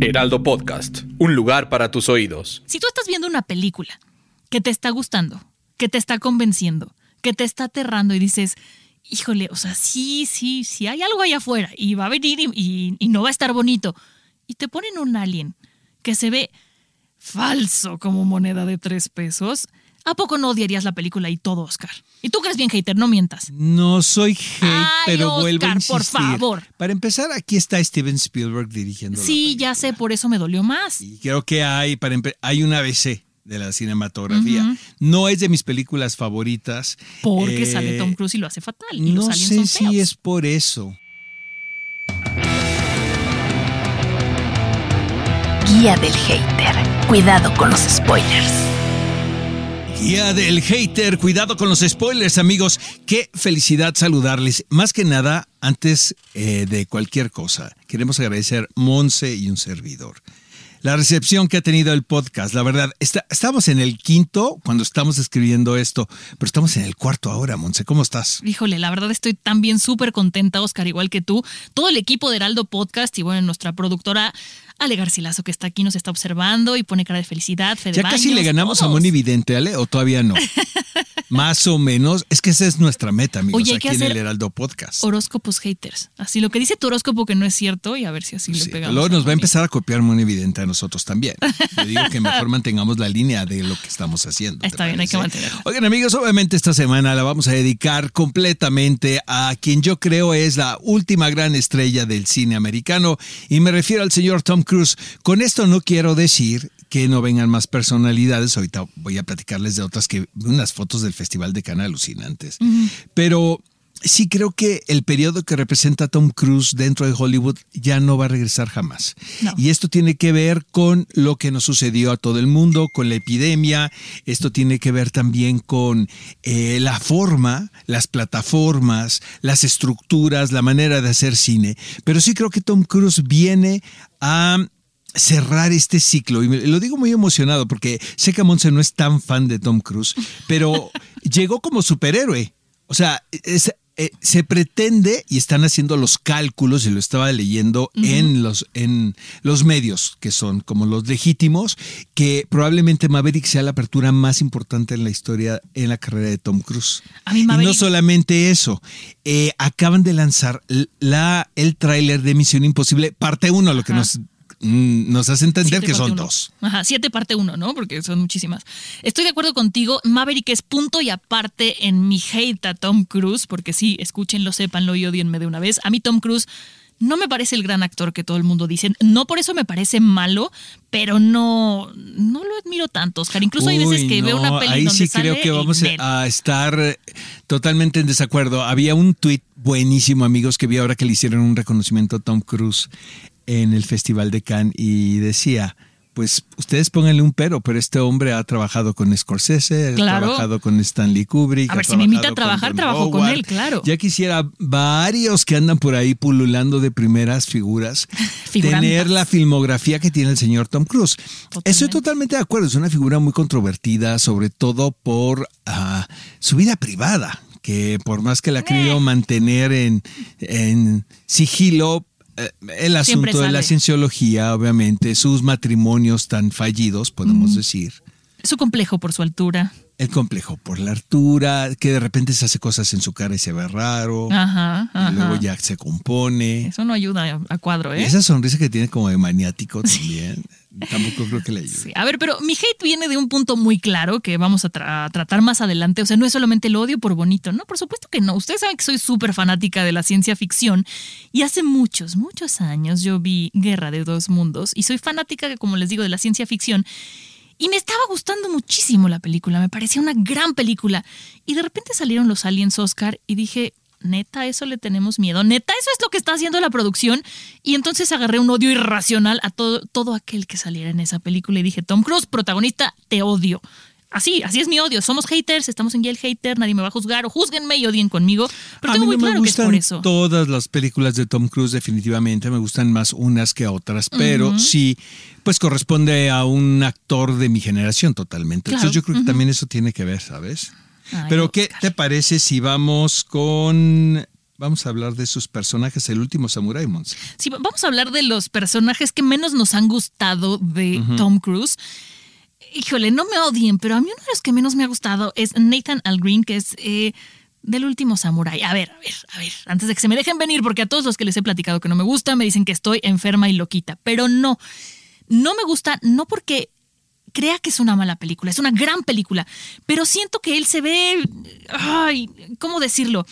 Heraldo Podcast, un lugar para tus oídos. Si tú estás viendo una película que te está gustando, que te está convenciendo, que te está aterrando y dices, híjole, o sea, sí, sí, sí hay algo allá afuera y va a venir y, y- no va a estar bonito. Y te ponen un alien que se ve falso como moneda de tres pesos. ¿A poco no odiarías la película y todo, Oscar? Y tú crees bien, hater, no mientas. No soy hate, Ay, pero vuelvo a Oscar, insistir. por favor. Para empezar, aquí está Steven Spielberg dirigiendo. la Sí, ya sé, por eso me dolió más. Y creo que hay, para hay una ABC de la cinematografía. No es de mis películas favoritas. Porque Eh, sale Tom Cruise y lo hace fatal. Y No los sé son si feos. es por eso. Guía del hater. Cuidado con los spoilers. Guía del hater, cuidado con los spoilers, amigos. Qué felicidad saludarles. Más que nada, antes eh, de cualquier cosa, queremos agradecer Monse y un servidor. La recepción que ha tenido el podcast, la verdad, estamos en el quinto cuando estamos escribiendo esto, pero estamos en el cuarto ahora, Monse. ¿Cómo estás? Híjole, la verdad estoy también súper contenta, Oscar, igual que tú. Todo el equipo de Heraldo Podcast y bueno, nuestra productora Ale Garcilaso que está aquí nos está observando y pone cara de felicidad. Fede Ya casi Baños, le ganamos a. Moni Vidente, Ale, o todavía no. Más o menos. Es que esa es nuestra meta, amigos, Oye, aquí en el Heraldo Podcast. Horóscopos haters. Así lo que dice tu horóscopo que no es cierto y a ver si así Sí, le pegamos. luego nos va a Moni. empezar a copiar muy evidente a nosotros también. Yo digo que mejor mantengamos la línea de lo que estamos haciendo. ¿te Está bien, hay que mantenerla. Oigan, amigos, obviamente esta semana la vamos a dedicar completamente a quien yo creo es la última gran estrella del cine americano y me refiero al señor Tom Cruise. Con esto no quiero decir que no vengan más personalidades. Ahorita voy a platicarles de otras que unas fotos del Festival de Cannes alucinantes. Pero sí creo que el periodo que representa Tom Cruise dentro de Hollywood ya no va a regresar jamás. No. Y esto tiene que ver con lo que nos sucedió a todo el mundo, con la epidemia. Esto tiene que ver también con eh, la forma, las plataformas, las estructuras, la manera de hacer cine. Pero sí creo que Tom Cruise viene a cerrar este ciclo. Y me- lo digo muy emocionado porque sé que Monse no es tan fan de Tom Cruise, pero llegó como superhéroe. O sea, es- eh, se pretende y están haciendo los cálculos, y lo estaba leyendo en, los, en los medios, que son como los legítimos, que probablemente Maverick sea la apertura más importante en la historia, en la carrera de Tom Cruise. A mí Y no Maverick- solamente eso, eh, acaban de lanzar la, el tráiler de Misión Imposible, parte 1, lo que Ajá. nos, nos hace entender Siete que son uno. dos. Ajá, siete parte uno, ¿no? Porque son muchísimas. Estoy de acuerdo contigo. Maverick es punto y aparte en mi hate a Tom Cruise, porque sí, escúchenlo, sépanlo y odienme de una vez. A mí Tom Cruise no me parece el gran actor que todo el mundo dice. No por eso me parece malo, pero no, no lo admiro tanto, Oscar. Incluso hay veces que veo una peli ahí donde sí sale creo que vamos a estar eh, totalmente en desacuerdo. Había un tuit buenísimo, amigos, que vi ahora que le hicieron un reconocimiento a Tom Cruise en el Festival de Cannes y decía, pues ustedes pónganle un pero, pero este hombre ha trabajado con Scorsese, ha trabajado con Stanley Kubrick. A ver, si me invita a trabajar, trabajo con él, claro. Ya quisiera varios que andan por ahí pululando de primeras figuras, tener la filmografía que tiene el señor Tom Cruise. Totalmente. Estoy totalmente de acuerdo, es una figura muy controvertida, sobre todo por ah, su vida privada, que por más que la ha querido mantener en, en sigilo, eh, el Siempre asunto de la cienciología, obviamente, sus matrimonios tan fallidos, podemos decir. Su complejo por su altura. El complejo por la altura, que de repente se hace cosas en su cara y se ve raro, Ajá, ajá. y luego ya se compone. Eso no ayuda a cuadro, Y ¿eh? esa sonrisa que tiene como de maniático también, tampoco creo que le ayude. Sí, A ver, pero mi hate viene de un punto muy claro que vamos a, tra- a tratar más adelante. O sea, no es solamente el odio por bonito, no, por supuesto que no. Ustedes saben que soy súper fanática de la ciencia ficción y hace muchos, muchos años yo vi Guerra de Dos Mundos y soy fanática, como les digo, de la ciencia ficción. Y me estaba gustando muchísimo la película, me parecía una gran película. Y de repente salieron los aliens Oscar y dije, neta, eso le tenemos miedo, neta, eso es lo que está haciendo la producción. Y entonces agarré un odio irracional a todo, todo aquel que saliera en esa película y dije, Tom Cruise, protagonista, te odio. Así, así es mi odio. Somos haters, estamos en Yale Hater, nadie me va a juzgar o juzguenme y odien conmigo. Pero a tengo mí muy no me claro que es gustan por eso. todas las películas de Tom Cruise, definitivamente. Me gustan más unas que otras, pero sí, pues corresponde a un actor de mi generación totalmente. Claro, Entonces yo creo que también eso tiene que ver, ¿sabes? Ay, pero ¿qué te parece si vamos con... Vamos a hablar de sus personajes, el último Samurai Monse. Sí, vamos a hablar de los personajes que menos nos han gustado de Tom Cruise. Híjole, no me odien, pero a mí uno de los que menos me ha gustado es Nathan Al Green, que es eh, del último Samurai. A ver, a ver, a ver, antes de que se me dejen venir, porque a todos los que les he platicado que no me gusta me dicen que estoy enferma y loquita, pero no, no me gusta, no porque crea que es una mala película, es una gran película, pero siento que él se ve, ay, ¿cómo decirlo?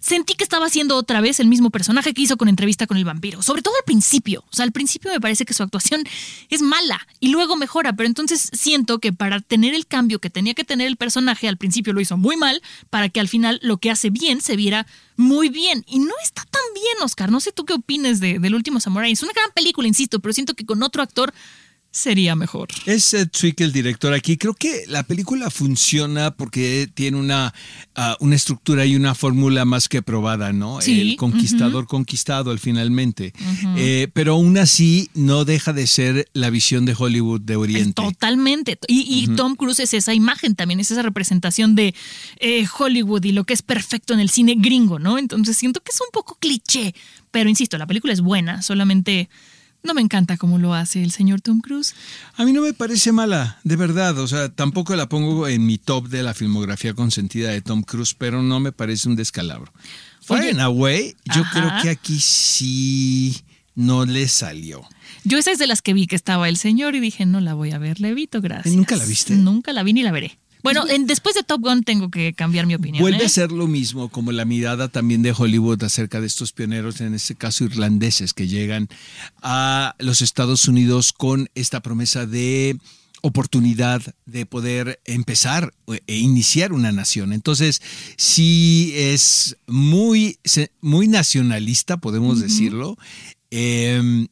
Sentí que estaba haciendo otra vez el mismo personaje que hizo con entrevista con el vampiro, sobre todo al principio, o sea, al principio me parece que su actuación es mala y luego mejora, pero entonces siento que para tener el cambio que tenía que tener el personaje al principio lo hizo muy mal, para que al final lo que hace bien se viera muy bien y no está tan bien, Oscar, no sé tú qué opines de, del último Samurai, es una gran película, insisto, pero siento que con otro actor sería mejor. Es Zwick el director aquí. Creo que la película funciona porque tiene una, ah, una estructura y una fórmula más que probada, ¿no? Sí, El conquistador conquistado al finalmente. Eh, pero aún así no deja de ser la visión de Hollywood de Oriente. Totalmente. Y, y Tom Cruise es esa imagen también, es esa representación de eh, Hollywood y lo que es perfecto en el cine gringo, ¿no? Entonces siento que es un poco cliché, pero insisto, la película es buena, solamente no me encanta cómo lo hace el señor Tom Cruise. A mí no me parece mala, de verdad. O sea, tampoco la pongo en mi top de la filmografía consentida de Tom Cruise, pero no me parece un descalabro. Far Oye, and Away, yo ajá. creo que aquí sí no le salió. Yo esa es de las que vi que estaba el señor y dije, no la voy a ver, le evito, gracias. ¿Nunca la viste? Nunca la vi ni la veré. Bueno, en- después de Top Gun tengo que cambiar mi opinión. Vuelve ¿eh? a ser lo mismo como la mirada también de Hollywood acerca de estos pioneros, en este caso irlandeses, que llegan a los Estados Unidos con esta promesa de oportunidad de poder empezar e iniciar una nación. Entonces, sí es muy, muy nacionalista, podemos decirlo. Eh,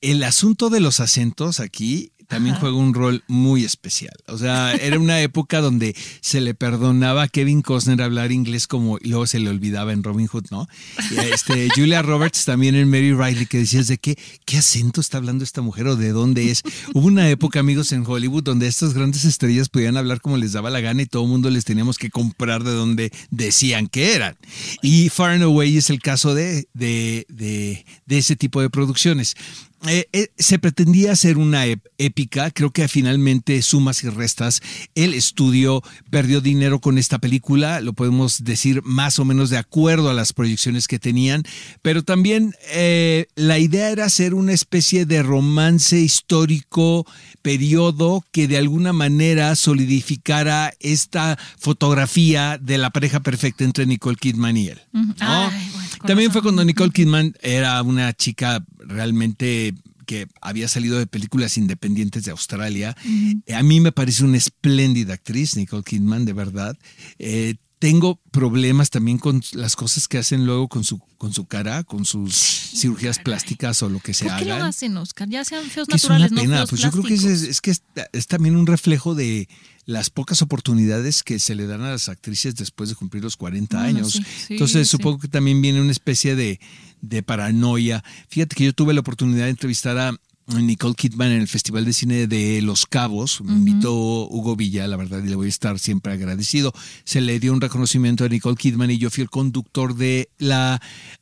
el asunto de los acentos aquí también juega un rol muy especial. O sea, era una época donde se le perdonaba a Kevin Costner hablar inglés como y luego se le olvidaba en Robin Hood, ¿no? Y, Este, Julia Roberts también en Mary Riley que decías de qué, qué acento está hablando esta mujer o de dónde es. Hubo una época, amigos, en Hollywood donde estas grandes estrellas podían hablar como les daba la gana y todo el mundo les teníamos que comprar de donde decían que eran. Y Far and Away es el caso de, de, de, de ese tipo de producciones. Eh, eh, se pretendía hacer una épica, creo que finalmente sumas y restas. El estudio perdió dinero con esta película, lo podemos decir más o menos de acuerdo a las proyecciones que tenían, pero también eh, la idea era hacer una especie de romance histórico, periodo que de alguna manera solidificara esta fotografía de la pareja perfecta entre Nicole Kidman y él. ¿no? Ay, bueno, También fue cuando Nicole Kidman era una chica realmente que había salido de películas independientes de Australia. Eh, A mí me parece una espléndida actriz, Nicole Kidman, de verdad. Eh, tengo problemas también con las cosas que hacen luego con su, con su cara, con sus cirugías plásticas o lo que se ¿Por qué lo hacen, Oscar? Ya sean feos Que es una naturales, no pena, feos pues yo creo que es, es que es, es también un reflejo de las pocas oportunidades que se le dan a las actrices después de cumplir los 40 Bueno, años. sí, sí, Entonces supongo que también viene una especie de, de paranoia. Fíjate que yo tuve la oportunidad de entrevistar a Nicole Kidman en el Festival de Cine de Los Cabos. Me invitó Hugo Villa, la verdad, y le voy a estar siempre agradecido. Se le dio un reconocimiento a Nicole Kidman y yo fui el conductor de la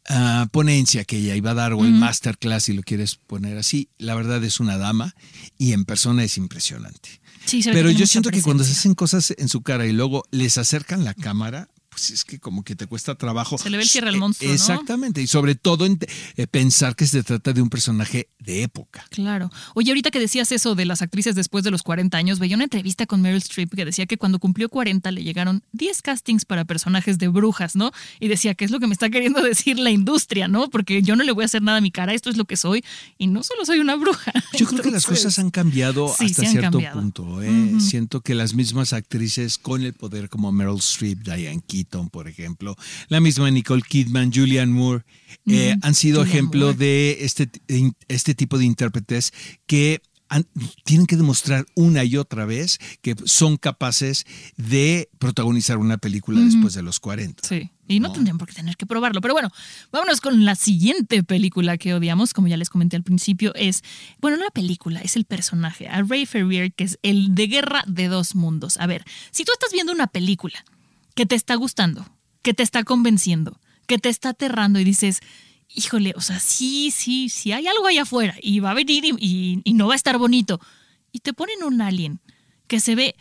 ah, ponencia que ella iba a dar, o el masterclass, si lo quieres poner así. La verdad es una dama y en persona es impresionante. Sí, Pero yo siento que cuando se hacen cosas en su cara y luego les acercan la cámara, pues es que como que te cuesta trabajo. Se le ve el cierre al Eh, monstruo, ¿no? Exactamente, y sobre todo en- eh, pensar que se trata de un personaje de época. Claro. Oye, ahorita que decías eso de las actrices después de los 40 años, veía una entrevista con Meryl Streep que decía que cuando cumplió 40 le llegaron 10 castings para personajes de brujas, ¿no? Y decía, ¿qué es lo que me está queriendo decir la industria, no? Porque yo no le voy a hacer nada a mi cara, esto es lo que soy y no solo soy una bruja. Yo creo que las cosas han cambiado sí, hasta han cierto cambiado. punto. ¿eh? Siento que las mismas actrices con el poder como Meryl Streep, Diane Keaton, Keaton, por ejemplo, la misma Nicole Kidman, Julianne Moore, eh, han sido ejemplo Moore. de este, este tipo de intérpretes que han- tienen que demostrar una y otra vez que son capaces de protagonizar una película después de los 40. Sí. Y no, No. tendrían por qué tener que probarlo. Pero bueno, vámonos con la siguiente película que odiamos, como ya les comenté al principio, es, bueno, no la película, es el personaje, a Ray Ferrier, que es el de Guerra de Dos Mundos. A ver, si tú estás viendo una película que te está gustando, que te está convenciendo, que te está aterrando y dices, híjole, o sea, sí, sí, sí hay algo allá afuera y va a venir y, y- y no va a estar bonito. Y te ponen un alien que se ve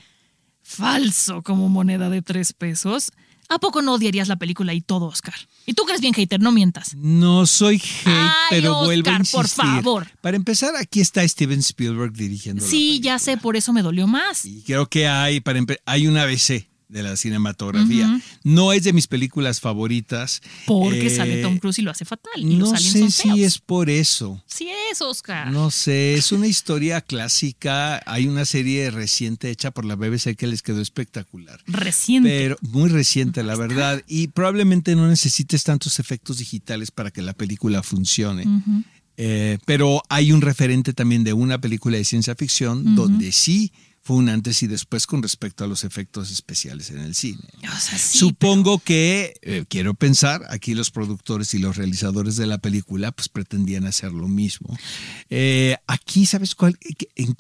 falso como moneda de tres pesos. ¿A poco no odiarías la película y todo, Oscar? Y tú crees bien, hater, no mientas. No soy hate, Ay, pero Oscar, vuelvo a por insistir. favor. Para empezar, aquí está Steven Spielberg dirigiendo. la Sí, ya sé, por eso me dolió más. Y creo que hay, para hay un ABC de la cinematografía. No es de mis películas favoritas. Porque Eh, sale Tom Cruise y lo hace fatal. Y No los sé son si feos. es por eso. Sí es, Oscar. No sé, es una historia clásica. Hay una serie reciente hecha por la BBC que les quedó espectacular. Reciente. Pero muy reciente, la verdad. Y probablemente no necesites tantos efectos digitales para que la película funcione. Eh, pero hay un referente también de una película de ciencia ficción donde sí fue un antes y después con respecto a los efectos especiales en el cine. O sea, sí, Supongo que, eh, quiero pensar, aquí los productores y los realizadores de la película pues pretendían hacer lo mismo. Eh, aquí, ¿sabes cuál? ¿Qué- en-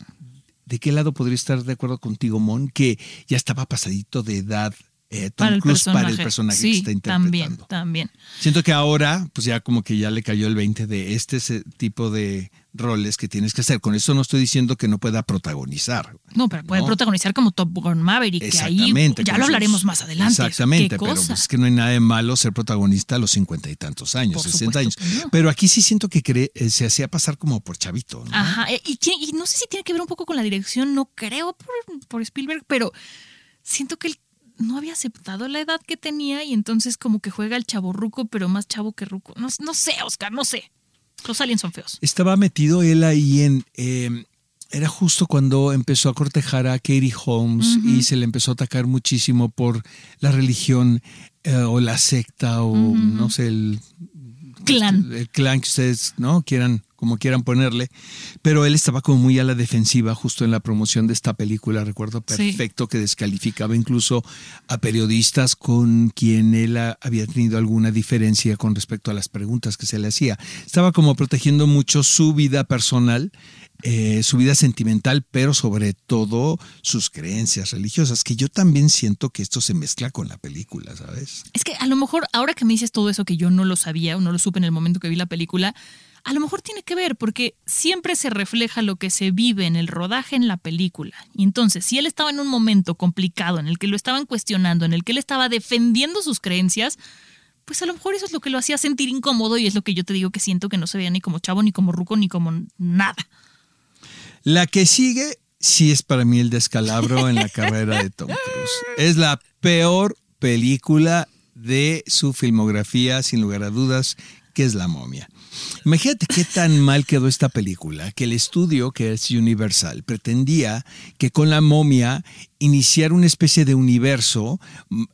¿De qué lado podría estar de acuerdo contigo, Mon? Que ya estaba pasadito de edad eh, Tom para el Cruise para el personaje sí, que está también, interpretando. también. Siento que ahora, pues ya como que ya le cayó el 20 de este tipo de roles que tienes que hacer. Con eso no estoy diciendo que no pueda protagonizar. No, pero puede ¿no? protagonizar como Top Gun Maverick, que ahí Exactamente. ya lo sus- hablaremos más adelante. Exactamente, ¿Qué pero cosa? pues es que no hay nada de malo ser protagonista a los cincuenta y tantos años, 60 años. no. Pero aquí sí siento que cree- eh, se hacía pasar como por chavito, ¿no? Ajá, eh, y, y no sé si tiene que ver un poco con la dirección, no creo por, por Spielberg, pero siento que él no había aceptado la edad que tenía y entonces como que juega al chavo ruco, pero más chavo que ruco. No, no sé, Oscar, no sé. Los aliens son feos. Estaba metido él ahí en... eh, era justo cuando empezó a cortejar a Katie Holmes y se le empezó a atacar muchísimo por la religión eh, o la secta o no sé, el, Clan. el clan que ustedes no quieran como quieran ponerle pero él estaba como muy a la defensiva justo en la promoción de esta película recuerdo Sí. perfecto que descalificaba incluso a periodistas con quien él a- había tenido alguna diferencia con respecto a las preguntas que se le hacía estaba como protegiendo mucho su vida personal eh, su vida sentimental, pero sobre todo sus creencias religiosas, que yo también siento que esto se mezcla con la película, ¿sabes? Es que a lo mejor ahora que me dices todo eso que yo no lo sabía o no lo supe en el momento que vi la película, a lo mejor tiene que ver porque siempre se refleja lo que se vive en el rodaje en la película. Y entonces, si él estaba en un momento complicado en el que lo estaban cuestionando, en el que él estaba defendiendo sus creencias, pues a lo mejor eso es lo que lo hacía sentir incómodo y es lo que yo te digo que siento que no se veía ni como chavo, ni como ruco, ni como nada. La que sigue sí es para mí el descalabro en la carrera de Tom Cruise. Es la peor película de su filmografía, sin lugar a dudas, que es La momia. Imagínate qué tan mal quedó esta película, que el estudio, que es Universal, pretendía que con la momia iniciar una especie de universo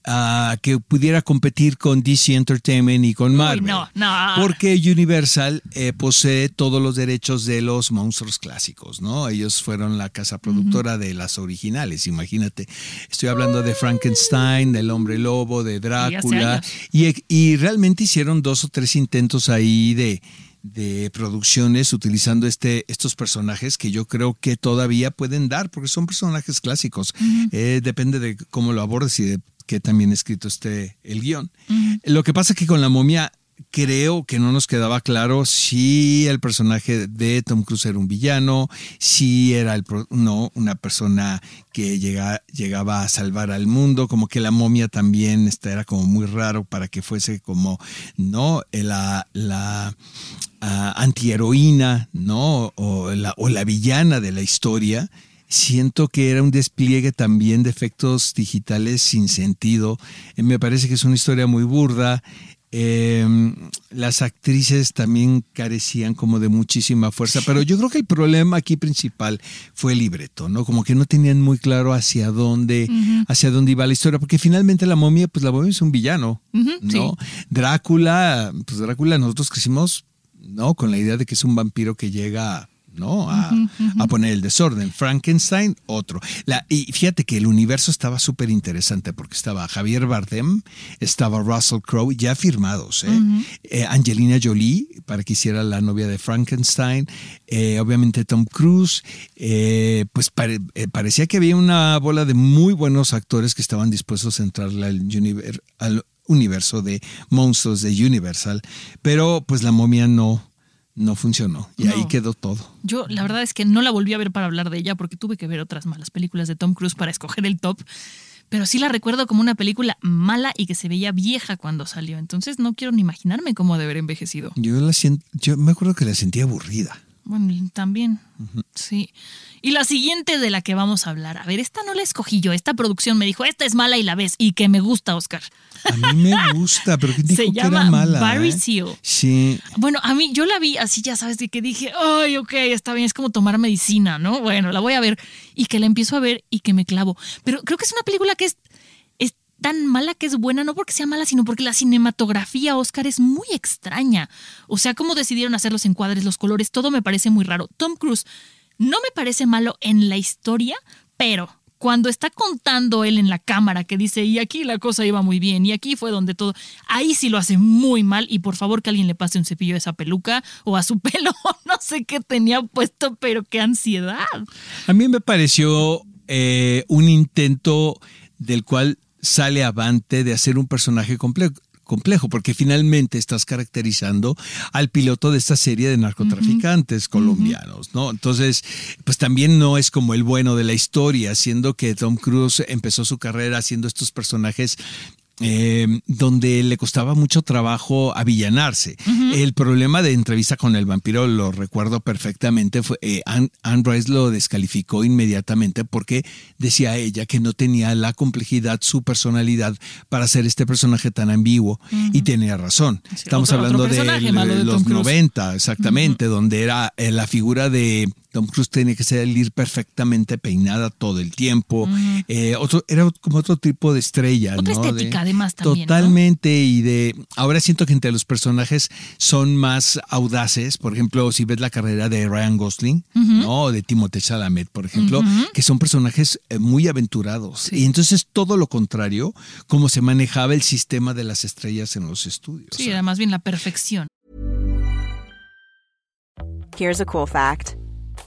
ah, que pudiera competir con DC Entertainment y con Marvel. no, no. Porque Universal eh, posee todos los derechos de los monstruos clásicos, ¿no? Ellos fueron la casa productora de las originales, imagínate. Estoy hablando de Frankenstein, del Hombre Lobo, de Drácula. años. Y, y realmente hicieron dos o tres intentos ahí de, de producciones utilizando este, estos personajes que yo creo que todavía pueden dar, porque son personajes clásicos. Eh, depende de cómo lo abordes y de qué también escrito esté el guion. Lo que pasa que con la momia creo que no nos quedaba claro si el personaje de Tom Cruise era un villano, si era el no una persona que llega- llegaba a salvar al mundo, como que la momia también este, era como muy raro para que fuese como no la, la ah, antiheroína, no o la, o la villana de la historia. Siento que era un despliegue también de efectos digitales sin sentido. Eh, Me parece que es una historia muy burda. Eh, las actrices también carecían como de muchísima fuerza, pero yo creo que el problema aquí principal fue el libreto, ¿no? Como que no tenían muy claro hacia dónde, hacia dónde iba la historia, porque finalmente la momia, pues la momia es un villano, ¿no? Drácula, pues Drácula nosotros crecimos, ¿no? Con la idea de que es un vampiro que llega ¿no? A, a, poner el desorden. Frankenstein, otro. La, y fíjate que el universo estaba súper interesante porque estaba Javier Bardem, estaba Russell Crowe, ya firmados, ¿eh? eh, Angelina Jolie, para que hiciera la novia de Frankenstein, eh, obviamente Tom Cruise, pues pare, parecía que había una bola de muy buenos actores que estaban dispuestos a entrarle al, univer, al universo de monstruos de Universal, pero pues la momia no, no funcionó y No. ahí quedó todo. Yo la verdad es que no la volví a ver para hablar de ella porque tuve que ver otras malas películas de Tom Cruise para escoger el top. Pero sí la recuerdo como una película mala y que se veía vieja cuando salió. Entonces no quiero ni imaginarme cómo de haber envejecido. Yo la siento, yo me acuerdo que la sentía aburrida. Bueno, también. Sí. Y la siguiente de la que vamos a hablar. A ver, esta no la escogí yo. Esta producción me dijo, esta es mala y la ves. Y que me gusta, Oscar. A mí me gusta, pero ¿quién dijo Se que llama era mala? Barry eh? Seal. Sí. Bueno, a mí yo la vi así, ya sabes, de que dije, ay, ok, está bien, es como tomar medicina, ¿no? Bueno, la voy a ver. Y que la empiezo a ver y que me clavo. Pero creo que es una película que es tan mala que es buena, no porque sea mala, sino porque la cinematografía, Oscar, es muy extraña. O sea, cómo decidieron hacer los encuadres, los colores, todo me parece muy raro. Tom Cruise no me parece malo en la historia, pero cuando está contando él en la cámara que dice, y aquí la cosa iba muy bien, y aquí fue donde todo, ahí sí lo hace muy mal, y por favor que alguien le pase un cepillo a esa peluca o a su pelo, no sé qué tenía puesto, pero qué ansiedad. A mí me pareció eh, un intento del cual sale avante de hacer un personaje complejo complejo, porque finalmente estás caracterizando al piloto de esta serie de narcotraficantes colombianos, ¿no? Entonces, pues también no es como el bueno de la historia, siendo que Tom Cruise empezó su carrera haciendo estos personajes eh, donde le costaba mucho trabajo avillanarse. El problema de entrevista con el vampiro, lo recuerdo perfectamente, fue eh, Anne, Anne Rice lo descalificó inmediatamente porque decía ella que no tenía la complejidad, su personalidad para ser este personaje tan ambiguo y tenía razón. Sí, Estamos otro- hablando otro de, los Tom Cruise. 90, exactamente, donde era eh, la figura de Tom Cruise tenía que salir perfectamente peinada todo el tiempo. Eh, otro, era como otro tipo de estrella. Otra ¿no? estética, De- además, también, ¿no? Totalmente. Y de. Ahora siento que entre los personajes son más audaces. Por ejemplo, si ves la carrera de Ryan Gosling, ¿no? O de Timothée Chalamet, por ejemplo, que son personajes eh, muy aventurados. Y entonces todo lo contrario, como se manejaba el sistema de las estrellas en los estudios. Sí, era más bien la perfección. Here's a cool fact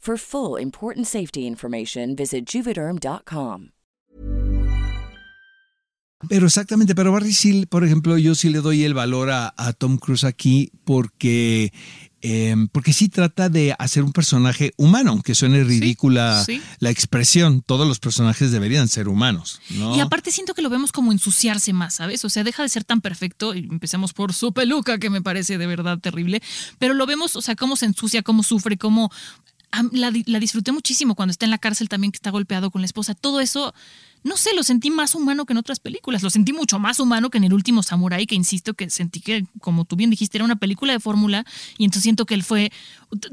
For full important safety information, visit juvederm.com. Pero exactamente, pero Barry Seal, por ejemplo, yo sí le doy el valor a, a Tom Cruise aquí porque eh, porque sí trata de hacer un personaje humano, aunque suene ridícula sí. la expresión. Todos los personajes deberían ser humanos, ¿no? Y aparte siento que lo vemos como ensuciarse más, ¿sabes? O sea, deja de ser tan perfecto. Y empecemos por su peluca, que me parece de verdad terrible. Pero lo vemos, o sea, cómo se ensucia, cómo sufre, cómo. La, la disfruté muchísimo cuando está en la cárcel también, que está golpeado con la esposa. Todo eso. No sé, lo sentí más humano que en otras películas. Lo sentí mucho más humano que en el último Samurai, que insisto que sentí que, como tú bien dijiste, era una película de fórmula. Y entonces siento que él fue.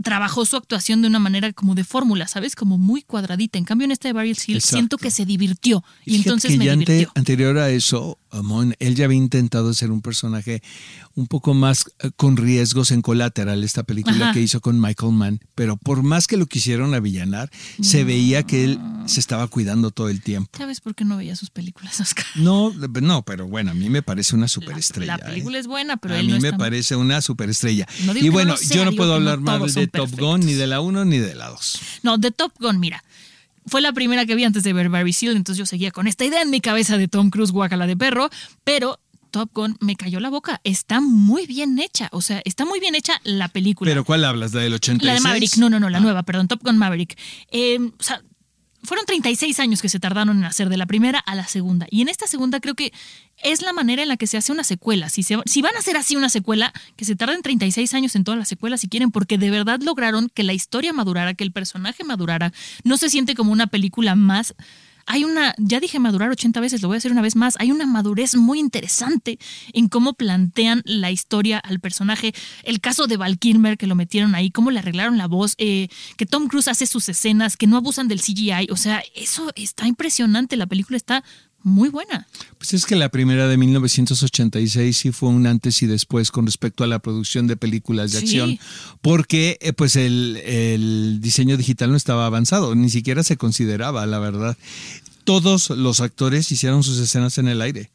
Trabajó su actuación de una manera como de fórmula, ¿sabes? Como muy cuadradita. En cambio, en esta de Barry Hill Exacto. siento que se divirtió. Y entonces que me ya divirtió. anterior a eso, Amon, él ya había intentado ser un personaje un poco más eh, con riesgos en Collateral, esta película Ajá. que hizo con Michael Mann, pero por más que lo quisieron avillanar, se veía que él se estaba cuidando todo el tiempo. ¿Sabes por qué no veía sus películas, Oscar? No, no, pero bueno, a mí me parece una superestrella. La película ¿eh? es buena, pero a él mí no me está- parece una superestrella. No digo y bueno, no sea, yo no puedo hablar mal de Top Gun, ni de la 1 ni de la 2. No, de Top Gun, mira. Fue la primera que vi antes de ver Barry Seal, entonces yo seguía con esta idea en mi cabeza de Tom Cruise, guacala de perro, pero Top Gun me cayó la boca. Está muy bien hecha, o sea, está muy bien hecha la película. ¿Pero cuál hablas? ¿La del 86? La de Maverick, no, no, no, la Ah. nueva, perdón, Top Gun Maverick. Eh, o sea, fueron 36 años que se tardaron en hacer de la primera a la segunda. Y en esta segunda creo que es la manera en la que se hace una secuela. Si, se- si van a hacer así una secuela, que se tarden 36 años en todas las secuelas si quieren, porque de verdad lograron que la historia madurara, que el personaje madurara. No se siente como una película más hay una, ya dije madurar 80 veces, lo voy a decir una vez más, hay una madurez muy interesante en cómo plantean la historia al personaje. El caso de Val Kilmer, que lo metieron ahí, cómo le arreglaron la voz, eh, que Tom Cruise hace sus escenas, que no abusan del CGI. O sea, eso está impresionante, la película está muy buena. Pues es que la primera de 1986 sí fue un antes y después con respecto a la producción de películas de Sí. acción, porque eh, pues el, el diseño digital no estaba avanzado, ni siquiera se consideraba, la verdad. Todos los actores hicieron sus escenas en el aire.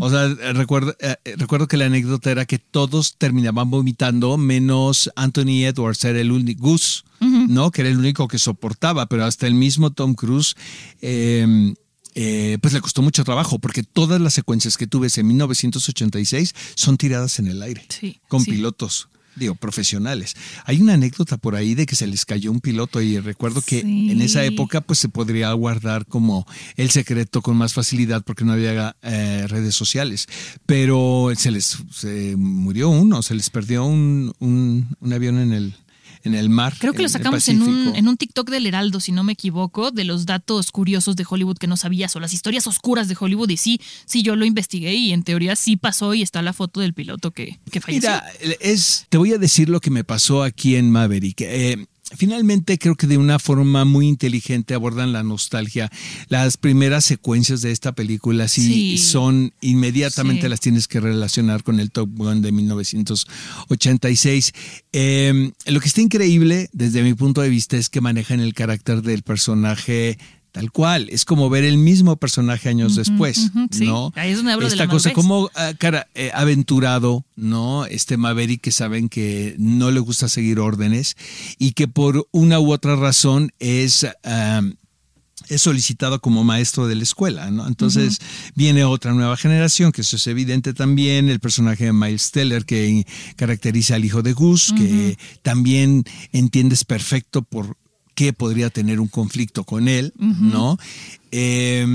O sea, recuerdo, eh, eh, recuerdo que la anécdota era que todos terminaban vomitando, menos Anthony Edwards, era el único, Gus, ¿no? Que era el único que soportaba, pero hasta el mismo Tom Cruise, eh, eh, pues le costó mucho trabajo, porque todas las secuencias que tú ves en 1986 son tiradas en el aire, Sí, con sí. pilotos. Digo, profesionales. Hay una anécdota por ahí de que se les cayó un piloto y recuerdo que Sí. en esa época pues se podría guardar como el secreto con más facilidad porque no había eh, redes sociales. Pero se les se murió uno, se les perdió un, un- un avión en el, en el mar. Creo que lo sacamos en un, en un TikTok del Heraldo, si no me equivoco, de los datos curiosos de Hollywood que no sabías o las historias oscuras de Hollywood. Y sí, sí, yo lo investigué y en teoría sí pasó y está la foto del piloto que, que falleció. Mira, es, te voy a decir lo que me pasó aquí en Maverick. Eh, Finalmente creo que de una forma muy inteligente abordan la nostalgia. Las primeras secuencias de esta película sí, Sí. son inmediatamente Sí. las tienes que relacionar con el Top Gun de 1986. Eh, lo que está increíble desde mi punto de vista es que manejan el carácter del personaje tal cual. Es como ver el mismo personaje años después, sí. ¿no? Ahí es donde hablo de Esta la cosa como ah, cara, eh, aventurado, ¿no? Este Maverick que saben que no le gusta seguir órdenes y que por una u otra razón es... es solicitado como maestro de la escuela, ¿no? Entonces viene otra nueva generación, que eso es evidente también, el personaje de Miles Teller que caracteriza al hijo de Gus, que también entiendes perfecto por qué podría tener un conflicto con él, ¿no? Eh,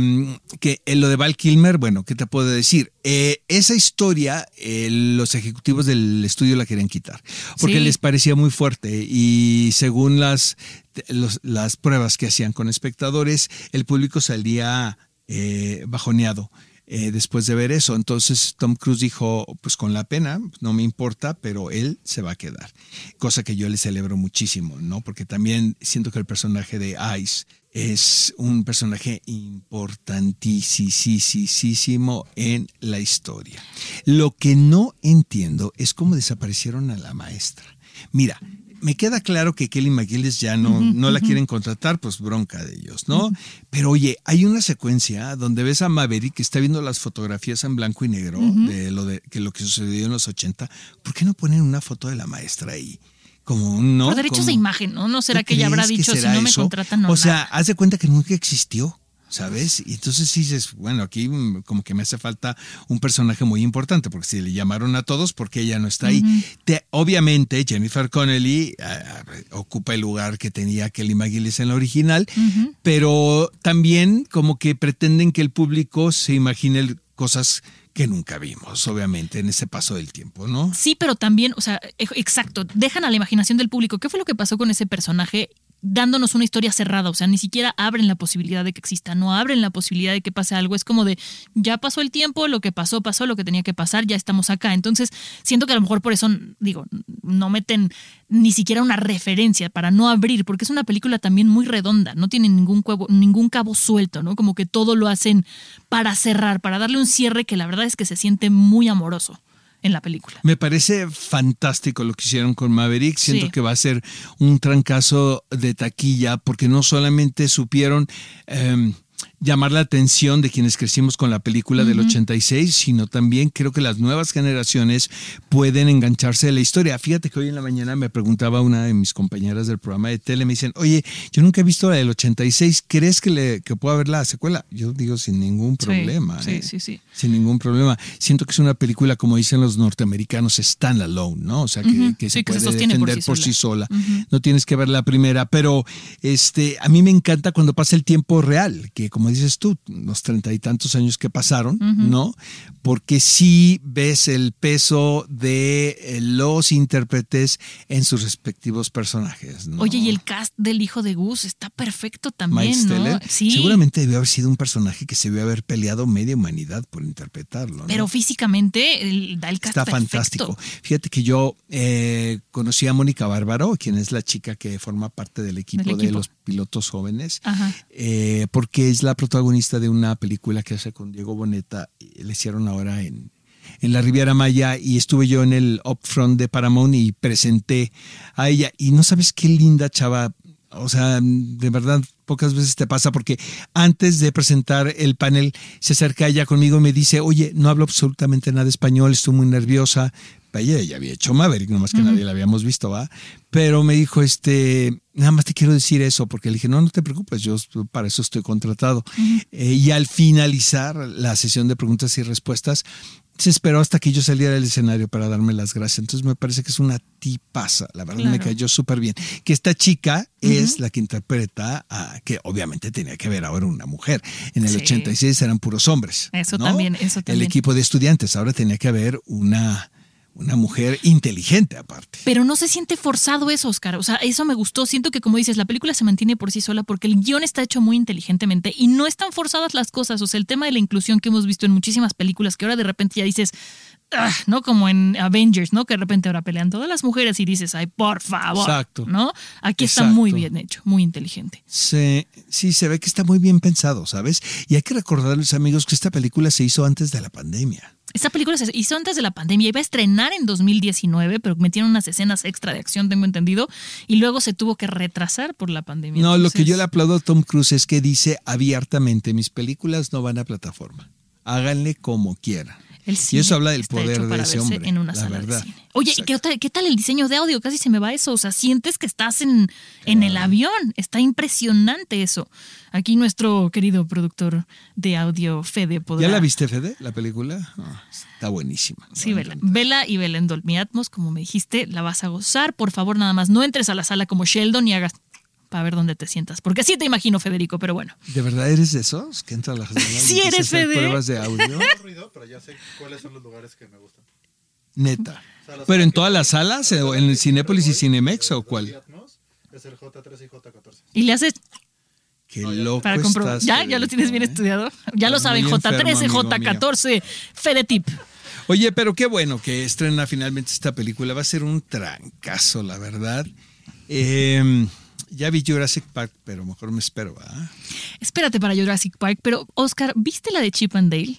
que en lo de Val Kilmer, bueno, ¿qué te puedo decir? Eh, esa historia, eh, los ejecutivos del estudio la querían quitar, porque Sí. les parecía muy fuerte y según las, los- las pruebas que hacían con espectadores, el público salía eh, bajoneado. Eh, después de ver eso, entonces Tom Cruise dijo, pues con la pena, no me importa, pero él se va a quedar. Cosa que yo le celebro muchísimo, ¿no? Porque también siento que el personaje de Ice es un personaje importantísimo en la historia. Lo que no entiendo es cómo desaparecieron a la maestra. Mira, me queda claro que Kelly McGillis ya no, no la quieren contratar, pues bronca de ellos, ¿no? Pero oye, hay una secuencia donde ves a Maverick que está viendo las fotografías en blanco y negro de lo de que lo que sucedió en los 80. ¿Por qué no ponen una foto de la maestra ahí? Como un no. Por derechos Como- de imagen, ¿no? ¿No será ¿Tú que ella habrá dicho si no me contratan no O sea, nada? haz de cuenta que nunca existió. ¿Sabes? Y entonces dices, bueno, aquí como que me hace falta un personaje muy importante, porque si le llamaron a todos, porque ella no está ahí? Te- obviamente Jennifer Connelly ah, ocupa el lugar que tenía Kelly McGillis en la original, pero también como que pretenden que el público se imagine cosas que nunca vimos, obviamente, en ese paso del tiempo, ¿no? Sí, pero también, o sea, e- exacto, dejan a la imaginación del público. ¿Qué fue lo que pasó con ese personaje? Dándonos una historia cerrada, o sea, ni siquiera abren la posibilidad de que exista, no abren la posibilidad de que pase algo, es como de, ya pasó el tiempo, lo que pasó, pasó, lo que tenía que pasar, ya estamos acá. Entonces, siento que a lo mejor por eso, digo, no meten ni siquiera una referencia para no abrir, porque es una película también muy redonda, no tiene ningún, cuevo- ningún cabo suelto, ¿no? Como que todo lo hacen para cerrar, para darle un cierre que la verdad es que se siente muy amoroso en la película. Me parece fantástico lo que hicieron con Maverick. Siento Sí. que va a ser un trancazo de taquilla porque no solamente supieron em, llamar la atención de quienes crecimos con la película del 86, sino también creo que las nuevas generaciones pueden engancharse de la historia. Fíjate que hoy en la mañana me preguntaba una de mis compañeras del programa de tele, me dicen, oye, yo nunca he visto la del 86, ¿crees que, le, que pueda haber la secuela? Yo digo sin ningún problema. sí, ¿eh? sí, sí. Sin ningún problema. Siento que es una película, como dicen los norteamericanos, stand-alone, ¿no? O sea, que, que Sí, se que se puede por defender por sola. sí sola. No tienes que ver la primera, pero este, a mí me encanta cuando pasa el tiempo real, que como dices tú, los treinta y tantos años que pasaron, ¿no? Porque sí ves el peso de eh, los intérpretes en sus respectivos personajes, ¿no? Oye, y el cast del hijo de Gus está perfecto también, Miles ¿no? Teller, Sí. seguramente debió haber sido un personaje que se debió haber peleado media humanidad por interpretarlo. ¿no? Pero físicamente el- da el cast Está perfecto. fantástico. Fíjate que yo eh, conocí a Mónica Bárbaro, quien es la chica que forma parte del equipo, Del de los pilotos jóvenes, eh, porque es la protagonista de una película que hace con Diego Boneta. Le hicieron ahora en, en la Riviera Maya y estuve yo en el upfront de Paramount y presenté a ella. Y no sabes qué linda chava. O sea, de verdad, pocas veces te pasa porque antes de presentar el panel se acerca ella conmigo y me dice, oye, no hablo absolutamente nada español, estoy muy nerviosa. Ella ya había hecho Maverick, nomás que nadie la habíamos visto, ¿va? Pero me dijo, este, nada más te quiero decir eso, porque le dije, no, no te preocupes, yo para eso estoy contratado. Eh, y al finalizar la sesión de preguntas y respuestas, se esperó hasta que yo saliera del escenario para darme las gracias. Entonces me parece que es una tipaza, la verdad me Claro. cayó súper bien. Que esta chica es la que interpreta a, que obviamente tenía que ver ahora una mujer. En el Sí. 86 eran puros hombres. Eso ¿no? también, eso El también. equipo de estudiantes, ahora tenía que haber una, una mujer inteligente aparte. Pero no se siente forzado eso, Oscar. O sea, eso me gustó. Siento que, como dices, la película se mantiene por sí sola porque el guion está hecho muy inteligentemente y no están forzadas las cosas. O sea, el tema de la inclusión que hemos visto en muchísimas películas que ahora de repente ya dices, ¿no? Como en Avengers, ¿no? Que de repente ahora pelean todas las mujeres y dices, ay, por favor. Exacto. ¿No? Aquí está muy bien hecho, muy inteligente. Sí, sí, se ve que está muy bien pensado, ¿sabes? Y hay que recordarles, amigos, que esta película se hizo antes de la pandemia. Esta película se hizo antes de la pandemia, iba a estrenar en 2019, pero metieron unas escenas extra de acción, tengo entendido, y luego se tuvo que retrasar por la pandemia. No, lo que yo le aplaudo a Tom Cruise es que dice abiertamente, mis películas no van a plataforma. Háganle como quieran. El Y eso habla del poder de ese hombre, en una la sala verdad. de cine. Oye, ¿y Exacto. qué, tal el diseño de audio? Casi se me va eso. O sea, sientes que estás en, en el avión. Está impresionante eso. Aquí nuestro querido productor de audio, Fede, podrá. ¿Ya la viste, Fede, la película? Ah, está buenísima. Sí, vela. Vela y vela en Dolby Atmos, como me dijiste, la vas a gozar. Por favor, nada más no entres a la sala como Sheldon y hagas para ver dónde te sientas. Porque así te imagino, Federico, pero bueno. ¿De verdad eres de esos que entra a la sala y Sí eres, Fede. pruebas de audio? ruido, pero ya sé cuáles son los lugares que me gustan. Neta. ¿Pero en todas las salas? ¿O en el Cinépolis y Cinemex o cuál? Es el J3 y J14. Y le haces Qué loco para comprobar. estás, Ya, ya lo tienes bien ¿eh? estudiado. Ya lo saben, muy J13, enfermo, amigo J14, Fede Tip. Oye, pero qué bueno que estrena finalmente esta película. Va a ser un trancazo, la verdad. Eh, ya vi Jurassic Park, pero mejor me espero, ¿ah? Espérate para Jurassic Park, pero Oscar, ¿viste la de Chip and Dale?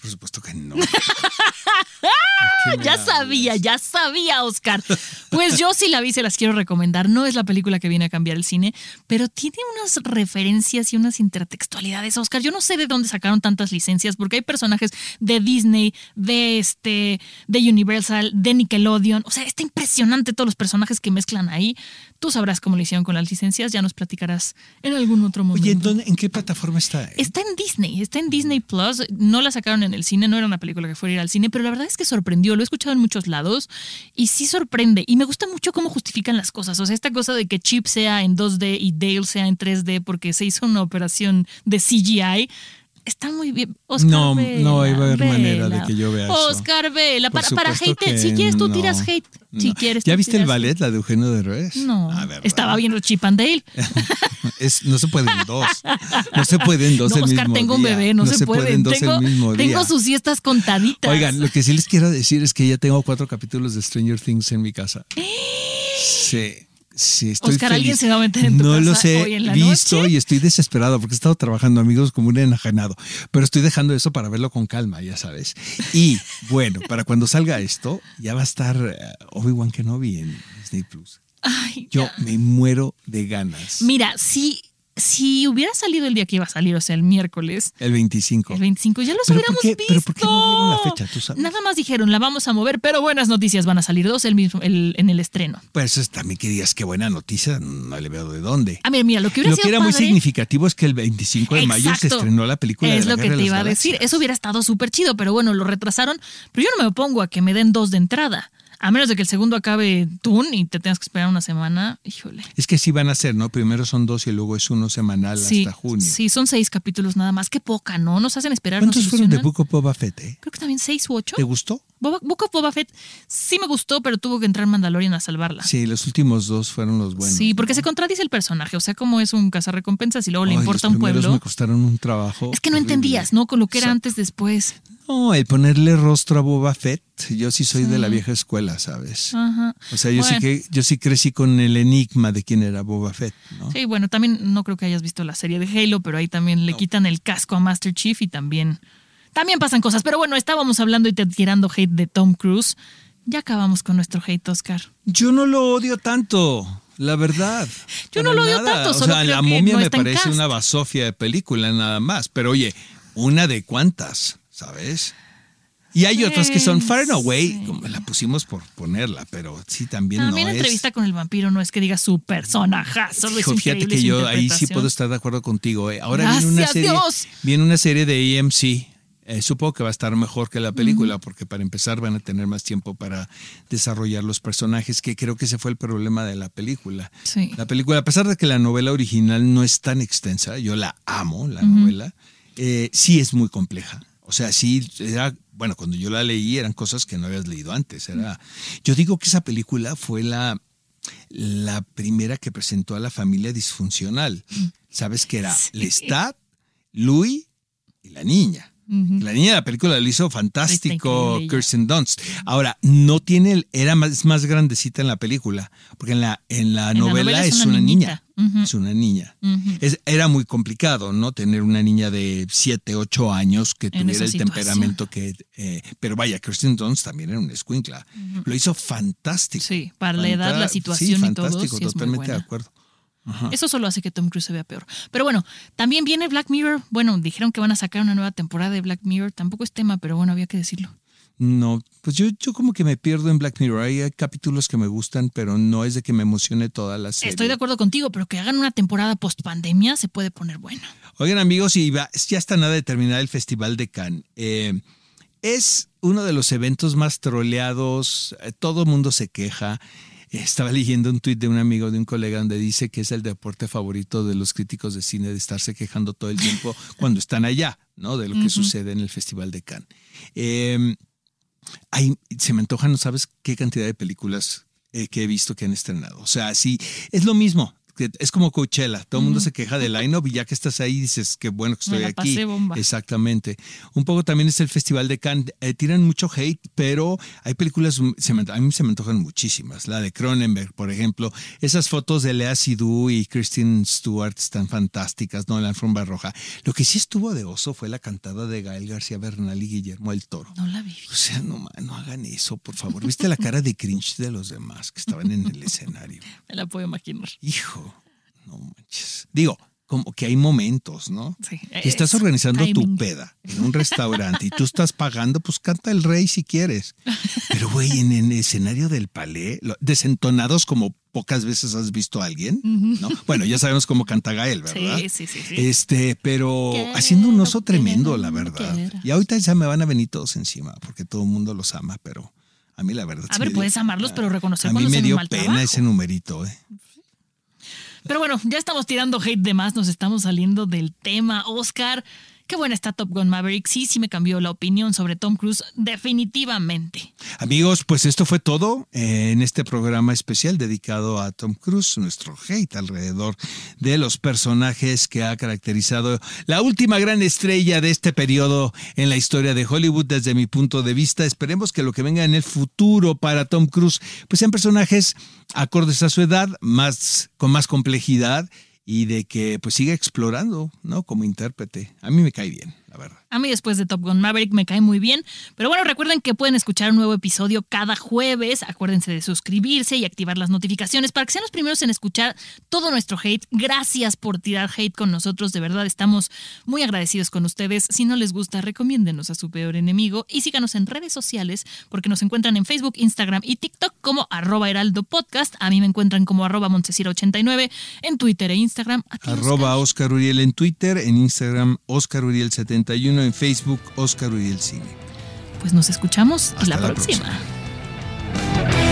Por supuesto que no. ya sabía, ya sabía, Oscar. Pues yo sí la vi, se las quiero recomendar. No es la película que viene a cambiar el cine, pero tiene unas referencias y unas intertextualidades, Oscar. Yo no sé de dónde sacaron tantas licencias, porque hay personajes de Disney, de este, de Universal, de Nickelodeon. O sea, está impresionante todos los personajes que mezclan ahí. Tú sabrás cómo lo hicieron con las licencias, ya nos platicarás en algún otro momento. Oye, ¿en, dónde- en qué plataforma está? Está en Disney, está en Disney Plus. No la sacaron en el cine, no era una película que fuera a ir al cine, pero la verdad es que sorprendió. Lo he escuchado en muchos lados y sí sorprende. Y me gusta mucho cómo justifican las cosas. O sea, esta cosa de que Chip sea en 2D y Dale sea en 3D porque se hizo una operación de CGI. Está muy bien. Oscar No, Vela, no iba a haber manera de que yo vea eso. Oscar Vela, para, para supuesto hate, si quieres tú no, tiras hate. Si quieres ¿Ya viste el ballet, la de Eugenio Derbez? No, A ver, estaba viendo Chip and Dale. Es, no se pueden dos. No se pueden dos no, el Oscar, mismo tengo un bebé, no, se, pueden. pueden dos tengo, el mismo día. tengo sus siestas contaditas. Oigan, lo que sí les quiero decir es que ya tengo cuatro capítulos de Stranger Things en mi casa. Sí, sí, estoy Oscar, feliz. ¿alguien se va a meter en tu No casa los he hoy en la visto noche? y estoy desesperado porque he estado trabajando, amigos, como un enajenado. Pero estoy dejando eso para verlo con calma, ya sabes. Y bueno, para cuando salga esto, ya va a estar eh, Obi-Wan Kenobi en Disney Plus. Ay, Yo me muero de ganas. Mira, si, si hubiera salido el día que iba a salir, o sea, el miércoles, El 25. el 25, ya los ¿Pero hubiéramos por qué- visto. pero por qué no dieron la fecha? ¿Tú sabes? Nada más dijeron, la vamos a mover, pero buenas noticias, van a salir dos el mismo, el- en el estreno. Pues también que digas qué buena noticia, no le veo de dónde. A ver, mira, lo que hubiera Lo que sido era muy significativo es que el 25 de mayo se estrenó la película Es de la lo que te de iba a decir. Eso hubiera estado súper chido, pero bueno, lo retrasaron. Pero yo no me opongo a que me den dos de entrada. A menos de que el segundo acabe Toon y te tengas que esperar una semana. Híjole. Es que sí van a ser, ¿no? Primero son dos y luego es uno semanal Sí, hasta junio. sí, son seis capítulos nada más. Qué poca, ¿no? Nos hacen esperar. ¿Cuántos fueron de. Book of Boba Fett, eh? Creo que también seis u ocho. ¿Te gustó? Boba, Book of Boba Fett sí me gustó, pero tuvo que entrar Mandalorian a salvarla. Sí, los últimos dos fueron los buenos. Sí, porque ¿no? se contradice el personaje. O sea, como es un cazarrecompensas y luego le Ay, importa los un pueblo. me costaron un trabajo. Es que no horrible. entendías, ¿no? Con lo que era Exacto. antes, después. No, el ponerle rostro a Boba Fett, yo sí soy de la vieja escuela, ¿sabes? Ajá. O sea, yo sí que yo sí crecí con el enigma de quién era Boba Fett, ¿no? Sí, bueno, también no creo que hayas visto la serie de Halo, pero ahí también le quitan el casco a Master Chief y también, también pasan cosas. Pero bueno, estábamos hablando y te tirando hate de Tom Cruise. Ya acabamos con nuestro hate, Oscar. Yo no lo odio tanto, la verdad. Yo no lo odio nada. tanto, O solo sea, creo la que momia no me parece cast. una basofia de película nada más. Pero oye, una de cuántas, ¿sabes? Y hay otras que son Far and Away, sí. como la pusimos por ponerla, pero sí también, También no entrevista es. con el vampiro no es que diga su personajazo. es Hijo, fíjate increíble que yo ahí sí puedo estar de acuerdo contigo. eh. Ahora viene una serie, Dios. viene una serie de AMC. Eh, supongo que va a estar mejor que la película, porque para empezar van a tener más tiempo para desarrollar los personajes, que creo que ese fue el problema de la película. Sí. La película, a pesar de que la novela original no es tan extensa, yo la amo, la novela, eh, sí es muy compleja. O sea, sí, era, bueno, cuando yo la leí eran cosas que no habías leído antes. Era, yo digo que esa película fue la, la primera que presentó a la familia disfuncional. ¿Sabes qué era? Lestat, Louis y la niña. La niña de la película lo hizo fantástico. Kirsten Dunst. Ahora, no tiene, el- era más, es más grandecita en la película, porque en la, en la, En la novela, es es, una niña. Es una niña. Es- era muy complicado, ¿no? Tener una niña de 7, 8 años que En tuviera el situación. temperamento que... eh, pero vaya, Kirsten Dunst también era una escuincla. Lo hizo fantástico. Sí, para la edad, la situación y todo, fantástico, sí totalmente de buena. Eso solo hace que Tom Cruise se vea peor. Pero bueno, también viene Black Mirror. Bueno, dijeron que van a sacar una nueva temporada de Black Mirror. Tampoco es tema, pero bueno, había que decirlo. No, pues yo, yo como que me pierdo en Black Mirror. Hay capítulos que me gustan, pero no es de que me emocione toda la serie. Estoy de acuerdo contigo, pero que hagan una temporada post pandemia se puede poner bueno. Oigan amigos, y va- ya está nada de terminar el Festival de Cannes. Eh, es uno de los eventos más troleados, eh, todo el mundo se queja. Estaba leyendo un tuit de un amigo, de un colega, donde dice que es el deporte favorito de los críticos de cine, de estarse quejando todo el tiempo cuando están allá, ¿no? De lo que sucede en el Festival de Cannes. Eh, hay- se me antoja, no sabes qué cantidad de películas eh, que he visto que han estrenado. O sea, sí, es lo mismo. Es como Coachella, todo el mundo se queja del line-up y ya que estás ahí dices que bueno que estoy Me la aquí. pasé bomba. Exactamente. Un poco también es el Festival de Cannes. Eh, tiran mucho hate, pero hay películas, mm, se me- a mí se me antojan muchísimas. La de Cronenberg, por ejemplo. Esas fotos de Lea Seydoux y Kristen Stewart están fantásticas, ¿no? La alfombra roja. Lo que sí estuvo de oso fue la cantada de Gael García Bernal y Guillermo el Toro. No la vi. O sea, no, no hagan eso, por favor. ¿Viste la cara de cringe de los demás que estaban en el escenario? Me la puedo imaginar. Hijo, no manches. Digo, como que hay momentos, ¿no? Sí, Si estás es organizando tu peda en un restaurante y tú estás pagando, pues canta el rey si quieres. Pero, güey, en el escenario del palé, desentonados como pocas veces has visto a alguien, ¿no? Bueno, ya sabemos cómo canta Gael, ¿verdad? Sí, sí, sí, sí. Este, pero Quiero, haciendo un oso tremendo, la verdad. quiero. Y ahorita ya me van a venir todos encima, porque todo el mundo los ama, pero a mí la verdad. A sí ver, dio- puedes amarlos, pero reconocer A mí me dio pena trabajo. ese numerito, ¿eh? Pero bueno, ya estamos tirando hate de más, nos estamos saliendo del tema. Oscar, qué buena está Top Gun Maverick. Sí, sí me cambió la opinión sobre Tom Cruise, definitivamente. Amigos, pues esto fue todo eh, en este programa especial dedicado a Tom Cruise, nuestro hate alrededor de los personajes que ha caracterizado la última gran estrella de este periodo en la historia de Hollywood desde mi punto de vista. Esperemos que lo que venga en el futuro para Tom Cruise pues sean personajes acordes a su edad, más con más complejidad y de que pues siga explorando, ¿no? Como intérprete. A mí me cae bien, la verdad. A mí después de Top Gun Maverick me cae muy bien. Pero bueno, recuerden que pueden escuchar un nuevo episodio cada jueves. Acuérdense de suscribirse y activar las notificaciones para que sean los primeros en escuchar todo nuestro hate. Gracias por tirar hate con nosotros. De verdad, estamos muy agradecidos con ustedes. Si no les gusta, recomiéndenos a su peor enemigo y síganos en redes sociales porque nos encuentran en Facebook, Instagram y TikTok como arroba heraldo podcast. A mí me encuentran como arroba montesira89 en Twitter e Instagram. Arroba Oscar. Oscar Uriel en Twitter, en Instagram Oscar Uriel 71, en Facebook Oscar Uriel Cine. Pues nos escuchamos Hasta la, la próxima. próxima.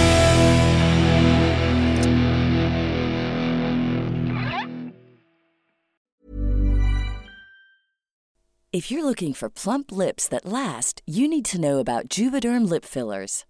If you're looking for plump lips that last, you need to know about Juvederm lip fillers.